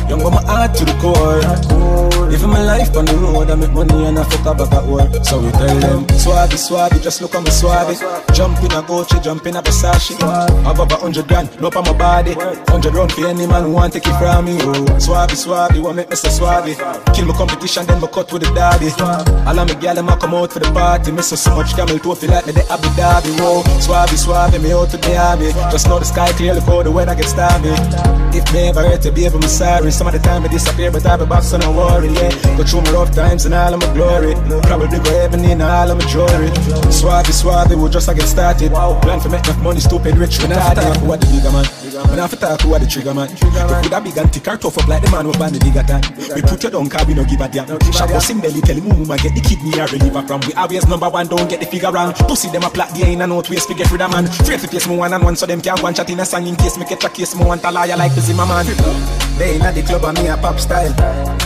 Young but my heart to the core. Living my life on the road, I make money and I fuck up at work. So we tell them, swabby, swabby, just look at me swabby. Jump in a Gucci, jump in a Versace. Above a hundred grand, no on my body. Hundred round for any man who want take it from me. Oh, swabby, swabby, what make me so swabby? Kill my competition, then me cut with the derby. All of my gal, them come out for the party. Miss her so much camel toe, feel like me the Abu Dhabi. Whoa, swabby, swabby, me out to the army. Just know the sky clear, how the weather gets stormy. If me ever to be able, me sorry. Some of the time I disappear, but I be back, so no worry. Yeah, go through my rough times and all of my glory. Probably go heaven in all of my jewelry. Swabby, swabby, we just a get started. Plan to make enough money, stupid, rich, retarded. Are the bigger man? When I talk, who are the trigger man? We could have big and thick or tough up like the man who ban the bigger time. We put you down, car we no give a damn. Shop us in belly, tell him who get the kidney or relieve from. We always number one, don't get the figure wrong. Pussy them a plot the ain't a note waste, forget rid of man. Free to face me one and one, so them can't one chat in a song in case me catch a case, me want a liar like the Zimmerman. Day in the club and me a pop style.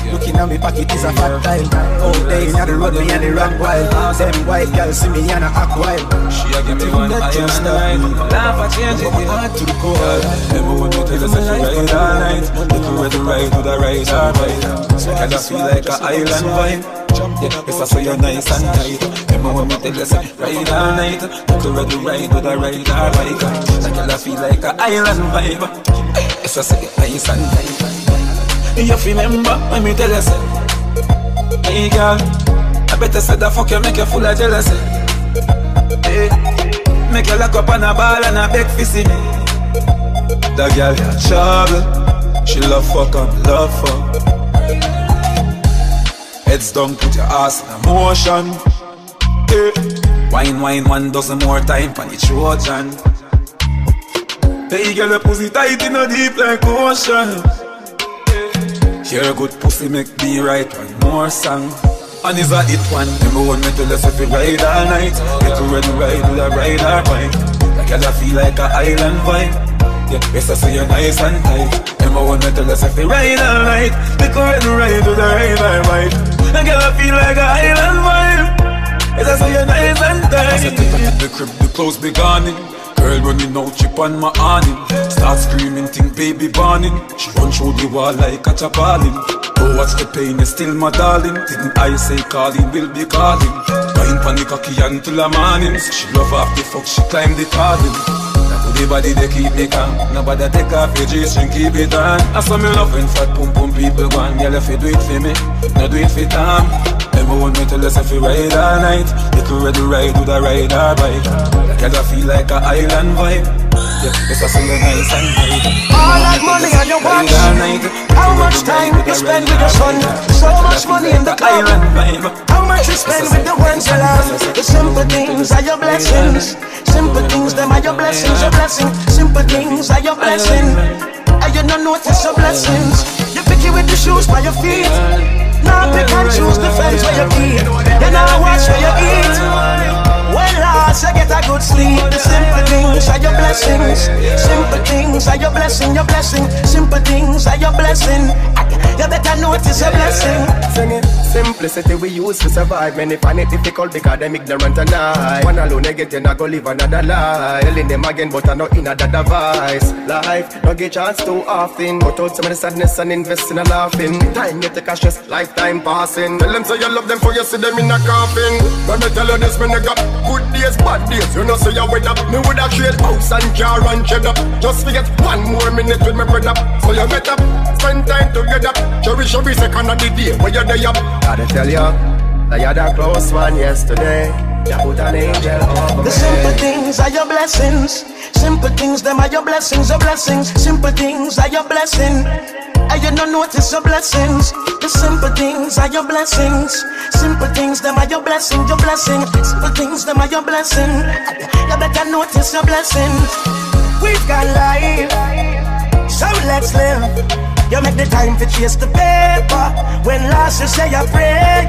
Looking at me pocket is a fat tile. Oh, day in the road me and the rock wild. Them white girls see me and a act wild. She a give me one eye and night. Laugh a change it. Heart to the core. Remember when me tell us that you ride all night. Little red ride with a ride all right. So I feel like a island vibe? Yeah, yes, I say you're nice and tight. Remember when me tell you say ride all night. Little red ride with a ride all right. Like I feel like a island vibe. Yes, I say nice and tight. You remember when me tell you say, Hey girl, I better say that fuck you make you full of jealousy. Hey, make you lock up on a ball and a beg for see me. That girl got trouble. She love fuck and love fuck. Heads down, put your ass in motion. Hey. Wine, wine, one dozen more time for the Trojan. Hey, girl, your pussy tight in a deep like ocean. Hear a good pussy make me write one more song. And is a hit one. Remember when me tell us if you ride all night, little red ride with a ride or bike. Like girl, I feel like a island vibe. Yeah, yes, I say you're nice and tight. Remember when me tell us if you ride all night, little red ride with a ride or bike. Like girl, I feel like a island vibe. Yes, I say you're nice and tight. I said, take the crib, the clothes be gone. Girl running out, chip on my awning. Start screaming, think baby burning. She run through the wall like a chabalin Oh, what's the pain, is still my darling. Didn't I say calling, will be calling? Wine pan the cocky until the morning. She love off the fuck, she climb the garden Now the body they keep me calm. Nobody take off your G-string, keep it on. I saw me when fat pum pum people go on Girl, if you do it for me, no do it for Tom. Remember when me tell us if you ride all night. Little red ride with a ride or bike Girl, I feel like a island vibe. Yeah, yes, I see you nice and All that money on your watch. Ride all night How much time you spend with your son? So much money in the Island vibe. How much you spend with the ones you love The simple things are your blessings. Simple things, them are your blessings, your blessing Simple things are your blessing And you don't notice your blessings. You pick it with the shoes by your feet. Now pick and choose the friends where you keep You now watch where you eat when last you get a good sleep, the simple things are your blessings. Simple things are your blessing, your blessing. Simple things are your blessing. You better notice your blessing. Sing it. Simplicity we use to survive. Many find it difficult because them ignorant and I. One alone they get you not go live another life. Telling them again, but I know in another device. Life, don't get chance too often. Cut out some of the sadness and invest in a laughing. Time you take a stress, lifetime passing. Tell them say you love them for you see them in a coffin. Me tell you this, man, I got good days, bad days. You know, say you went up. Me would have trade house and car and cheddar. Just forget one more minute with my brother. So you better spend time together. Cherish every second of the day where you're there. up Gotta tell you, that you're the close one yesterday. You put an angel over The simple things are your blessings. Simple things, them are your blessings, your blessings. Simple things are your blessing. And you don't notice your blessings. The simple things are your blessings. Simple things, them are your blessing, your blessing. Simple things, them are your blessing. You better notice your blessings. We've got life, so let's live. You make the time to chase the paper. When last you say a prayer,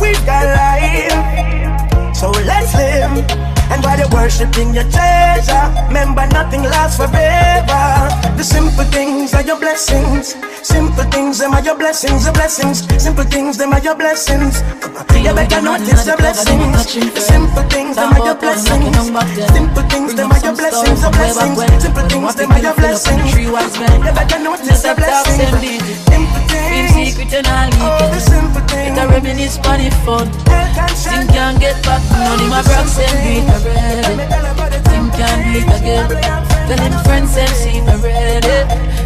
we've got life, so let's live. And while you're worshiping your treasure, remember nothing lasts forever. Blessings. Simple things, them are your blessings, the blessings. Simple things, them are your blessings. You better notice the blessings. The simple things, them are your blessings. Simple things, them are your blessings, the blessings. Simple things, them are your blessings. You better notice the blessings. Simple things. Oh, the simple things. A reminisce on the fun Tim can't get back None of my bros and beat already Tim can't do it again Tell him friends and see Tim can't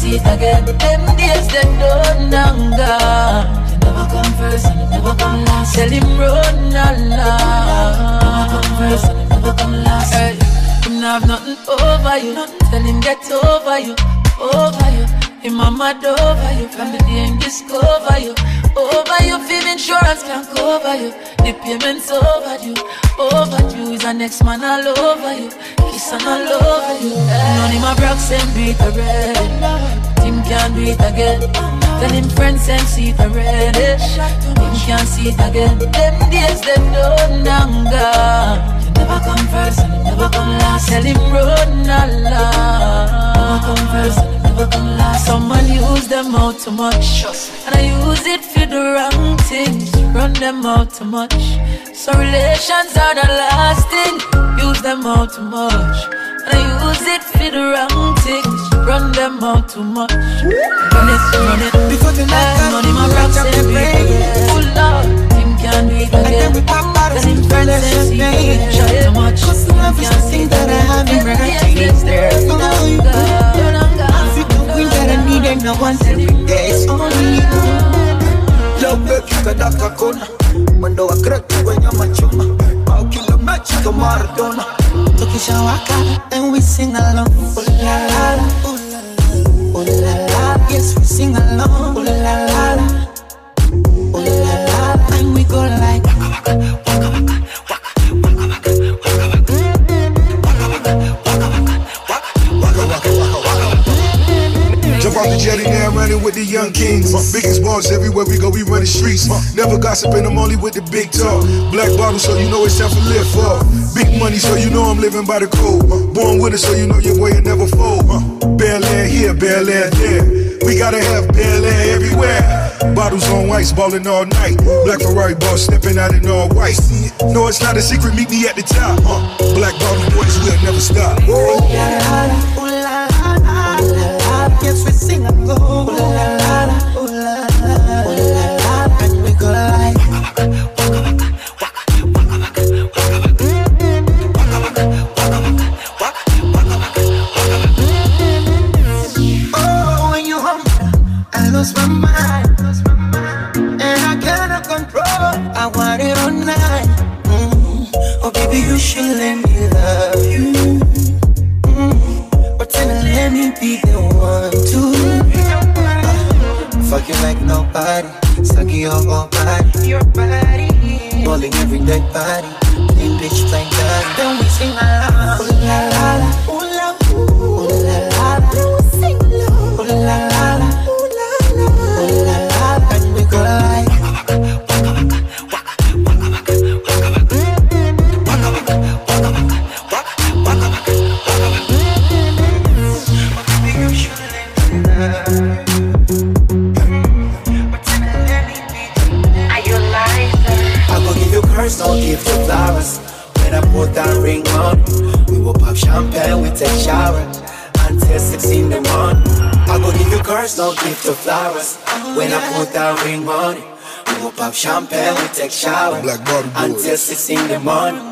see it again. Them days done and gone You never come first and you never come last. Tell him run along Never come first and you never come last hey, Him not have nothing over you. Tell him get over you. Over you. Him mama over you. From the day him discover you. Over you, feel insurance can cover you. The payments over you, overdue is the next man all over you. Kiss and all over you. None of my brothers and beat already. Tim can't it again. Tell him friends and see it already. Tim can't see it again. Them days they and gone. You never come first and you never come last. Tell him run along. Never come first never come last. Someone use them out too much, and I use it for the wrong things. Run them out too much. So relations are the last thing. Use them out too much, and I use it for the wrong things. Run them out too much. Run it, run it. Before the night, money my rocks and Full love, him can do it again. Then him friends and see it. Shut too much. Him can't see that I have him right. It's there. No longer, no longer. African queen that I needed, no one every day. It's only you. Love kitadaka kona mwendo wa kreti kwenye machuma au kila mechi kama Maradona Tukishawaka and we sing along. Ooh la la la, ooh la la, la la. Yes, we sing along. Ooh la la la, ooh la la we go, we the streets. Never gossiping, I'm only with the big talk. Black bottle, so you know it's time for lift up. Big money, so you know I'm living by the code. Born with it, so you know your boy will never fold. Belaire here, Belaire there. We gotta have Belaire everywhere. Bottles on ice, ballin' all night. Black Ferrari boss stepping out in all white. No, it's not a secret, meet me at the top. Black bottle boys, we'll never stop. Ooh la la la, ooh la Lost my mind, and I cannot control. I want it all night. Mm. Oh, baby, you should let me love you. Mm. But then let me be the one to fuck you like nobody, suck your whole body, your body, balling every dead body, clean bitch like that. Then we sing la la la, la I put that ring we will pop champagne, we take shower until six in the morning.